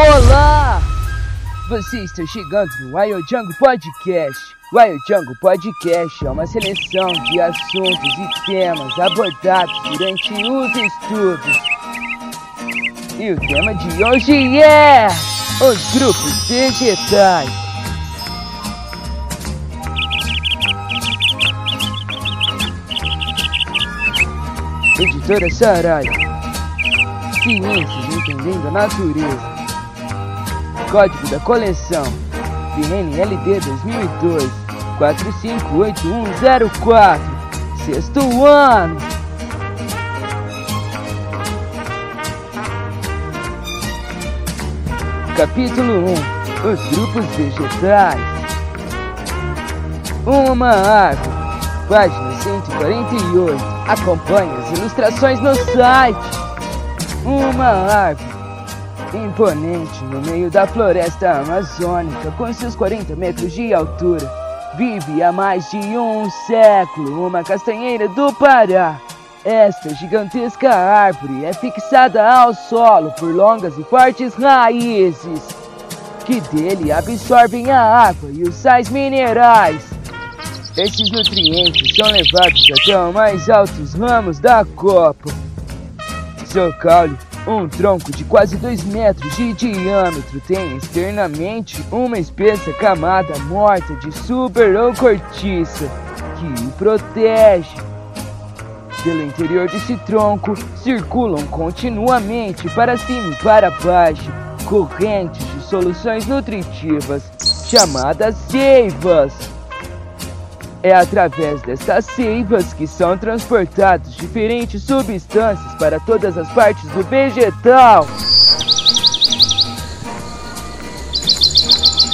Olá! Você está chegando no Wild Jungle Podcast. Wild Jungle Podcast é uma seleção de assuntos e temas abordados durante os estudos. E o tema de hoje é os grupos vegetais. Editora Saraiva. Ciências entendendo a natureza. Código da coleção BNLD 2002 458104 Sexto ano. Capítulo 1 Os grupos vegetais. Uma árvore Página 148 Acompanhe as ilustrações no site. Uma árvore imponente no meio da floresta amazônica, com seus 40 metros de altura. Vive há mais de um século uma castanheira do Pará. Esta gigantesca árvore é fixada ao solo por longas e fortes raízes, que dele absorvem a água e os sais minerais. Esses nutrientes são levados até os mais altos ramos da copa. Seu caule um tronco de quase 2 metros de diâmetro tem externamente uma espessa camada morta de super ou cortiça que o protege. Pelo interior desse tronco circulam continuamente para cima e para baixo correntes de soluções nutritivas chamadas seivas. É através destas seivas que são transportados diferentes substâncias para todas as partes do vegetal.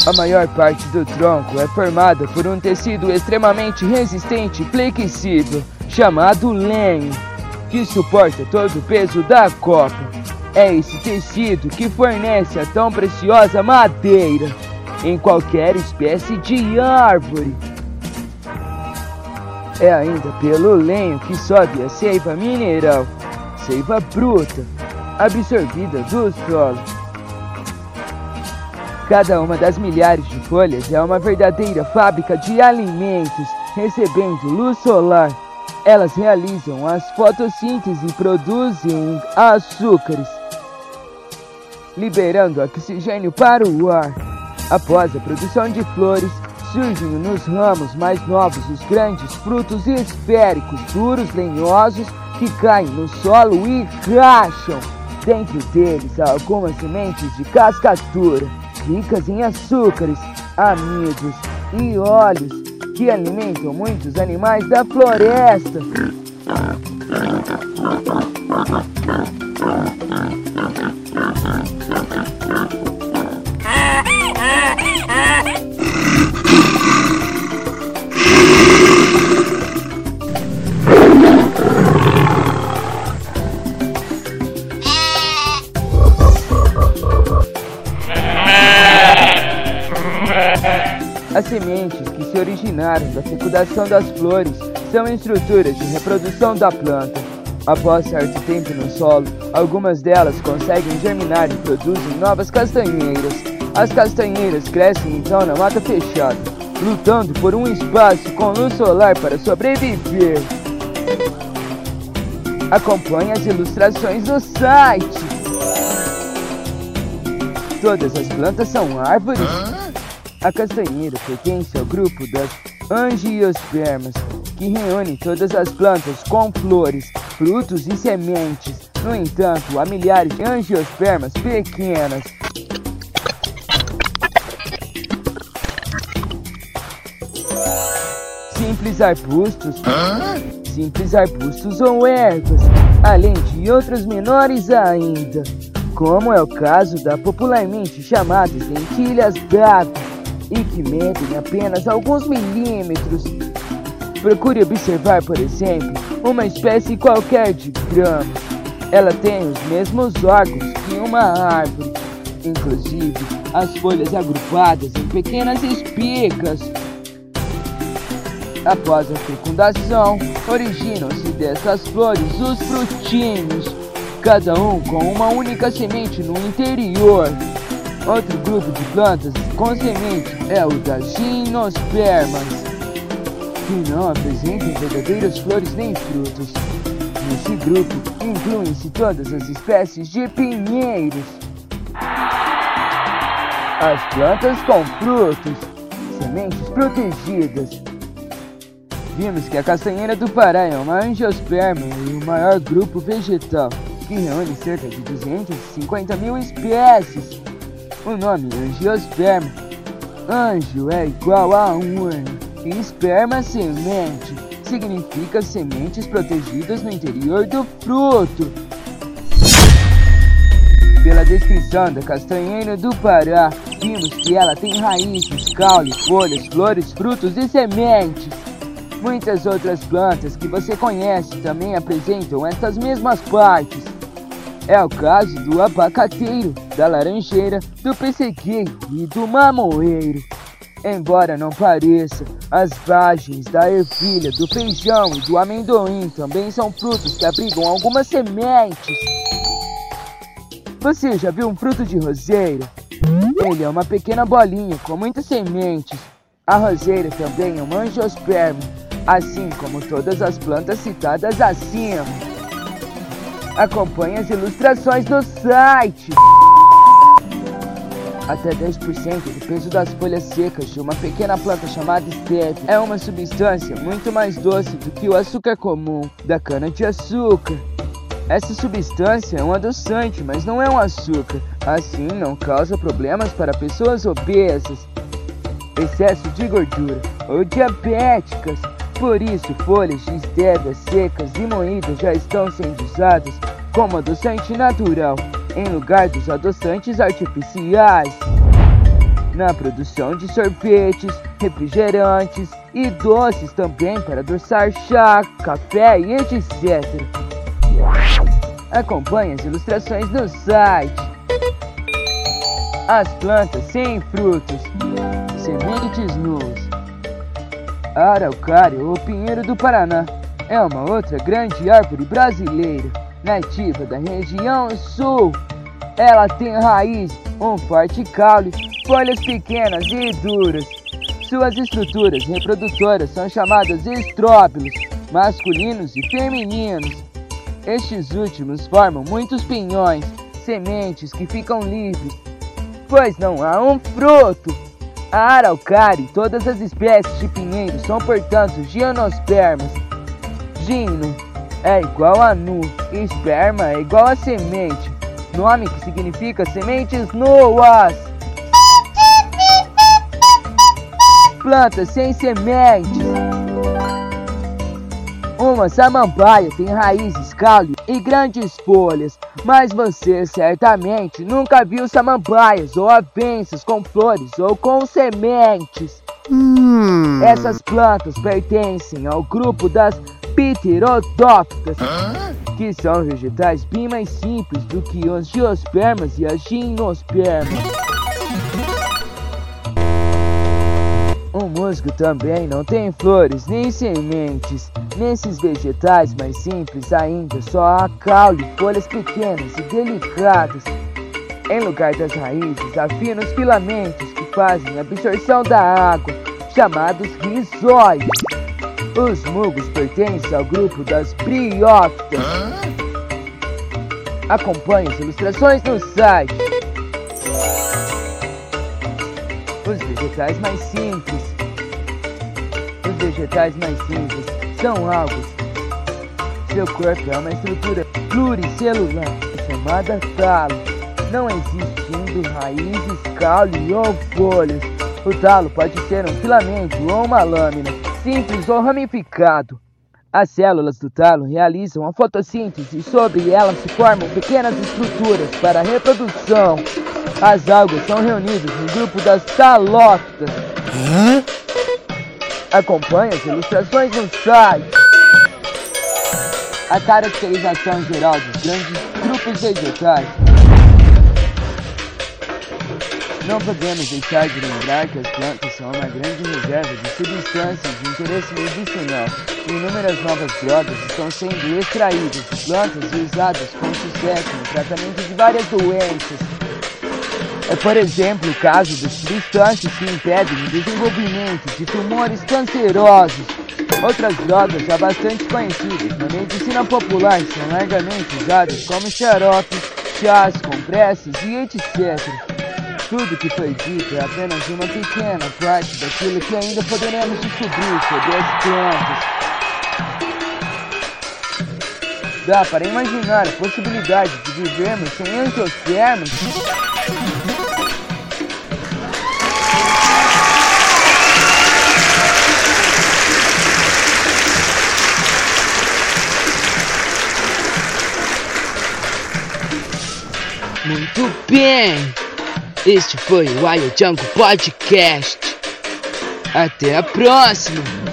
A maior parte do tronco é formada por um tecido extremamente resistente e flexível, chamado lenho, que suporta todo o peso da copa. É esse tecido que fornece a tão preciosa madeira em qualquer espécie de árvore. É ainda pelo lenho que sobe a seiva mineral, seiva bruta, absorvida do solo. Cada uma das milhares de folhas é uma verdadeira fábrica de alimentos, recebendo luz solar. Elas realizam as fotossíntese e produzem açúcares, liberando oxigênio para o ar. Após a produção de flores, surgem nos ramos mais novos os grandes frutos esféricos, duros, lenhosos, que caem no solo e racham. Dentro deles algumas sementes de casca dura, ricas em açúcares, amidos e óleos, que alimentam muitos animais da floresta. As sementes que se originaram da fecundação das flores são estruturas de reprodução da planta. Após certo tempo no solo, algumas delas conseguem germinar e produzem novas castanheiras. As castanheiras crescem então na mata fechada, lutando por um espaço com luz solar para sobreviver. Acompanhe as ilustrações no site. Todas as plantas são árvores? A castanheira pertence ao grupo das angiospermas, que reúne todas as plantas com flores, frutos e sementes. No entanto, há milhares de angiospermas pequenas. Simples arbustos, simples arbustos ou ervas, além de outros menores ainda, como é o caso da popularmente chamadas lentilhas d'água e que medem apenas alguns milímetros. Procure observar, por exemplo, uma espécie qualquer de grama. Ela tem os mesmos órgãos que uma árvore, inclusive as folhas agrupadas em pequenas espigas. Após a fecundação, originam-se dessas flores os frutinhos, cada um com uma única semente no interior. Outro grupo de plantas com semente é o das gimnospermas, que não apresentam verdadeiras flores nem frutos. Nesse grupo incluem-se todas as espécies de pinheiros. As plantas com frutos, sementes protegidas. Vimos que a castanheira do Pará é uma angiosperma e o maior grupo vegetal, que reúne cerca de 250 mil espécies. O nome angiosperma. Anjo é igual a urna e esperma semente. Significa sementes protegidas no interior do fruto. Pela descrição da castanheira do Pará, vimos que ela tem raízes, caule, folhas, flores, frutos e sementes. Muitas outras plantas que você conhece também apresentam essas mesmas partes. É o caso do abacateiro, da laranjeira, do pessegueiro e do mamoeiro. Embora não pareça, as vagens da ervilha, do feijão e do amendoim também são frutos que abrigam algumas sementes. Você já viu um fruto de roseira? Ele é uma pequena bolinha com muitas sementes. A roseira também é um angiosperma, assim como todas as plantas citadas acima. Acompanhe as ilustrações no site. Até 10% do peso das folhas secas de uma pequena planta chamada stevia é uma substância muito mais doce do que o açúcar comum da cana-de-açúcar. Essa substância é um adoçante, mas não é um açúcar. Assim, não causa problemas para pessoas obesas, excesso de gordura ou diabéticas. Por isso, folhas de secas e moídas já estão sendo usadas como adoçante natural, em lugar dos adoçantes artificiais. Na produção de sorvetes, refrigerantes e doces também para adoçar chá, café e etc. Acompanhe as ilustrações no site. As plantas sem frutos, sementes nuas. Araucária ou pinheiro do Paraná é uma outra grande árvore brasileira, nativa da região sul. Ela tem raiz, um forte caule, folhas pequenas e duras. Suas estruturas reprodutoras são chamadas estróbilos, masculinos e femininos. Estes últimos formam muitos pinhões, sementes que ficam livres, pois não há um fruto. A araucária e todas as espécies de pinheiro são, portanto, gionospermas. Gino é igual a nu, e esperma é igual a semente, nome que significa sementes nuas. Plantas sem sementes. Uma samambaia tem raízes, caule e grandes folhas, mas você certamente nunca viu samambaias ou avenças com flores ou com sementes. Hum. Essas plantas pertencem ao grupo das pterodófitas, que são vegetais bem mais simples do que os geospermas e as gimnospermas. Musgo também não tem flores nem sementes. Nesses vegetais mais simples ainda só há caule, folhas pequenas e delicadas. Em lugar das raízes, há finos filamentos que fazem a absorção da água, chamados rizóides. Os musgos pertencem ao grupo das briófitas. Acompanhe as ilustrações no site. Os vegetais mais simples. Os vegetais mais simples são algos. Seu corpo é uma estrutura pluricelular chamada talo, não existindo raízes, caule ou folhas. O talo pode ser um filamento ou uma lâmina, simples ou ramificado. As células do talo realizam a fotossíntese e sobre elas se formam pequenas estruturas para a reprodução. As algas são reunidas no grupo das talófitas. Hã? Acompanhe as ilustrações no site. A caracterização geral dos grandes grupos vegetais. Não podemos deixar de lembrar que as plantas são uma grande reserva de substâncias de interesse medicinal. Inúmeras novas drogas estão sendo extraídas de plantas e usadas com sucesso no tratamento de várias doenças. É, por exemplo, o caso das substâncias que impedem o desenvolvimento de tumores cancerosos. Outras drogas já bastante conhecidas na medicina popular são largamente usadas como xarope, chás, compressas e etc. Tudo que foi dito é apenas uma pequena parte daquilo que ainda poderemos descobrir sobre as plantas. Dá para imaginar a possibilidade de vivermos sem exotermos? Bem! Este foi o Wild Jungle Podcast. Até a próxima!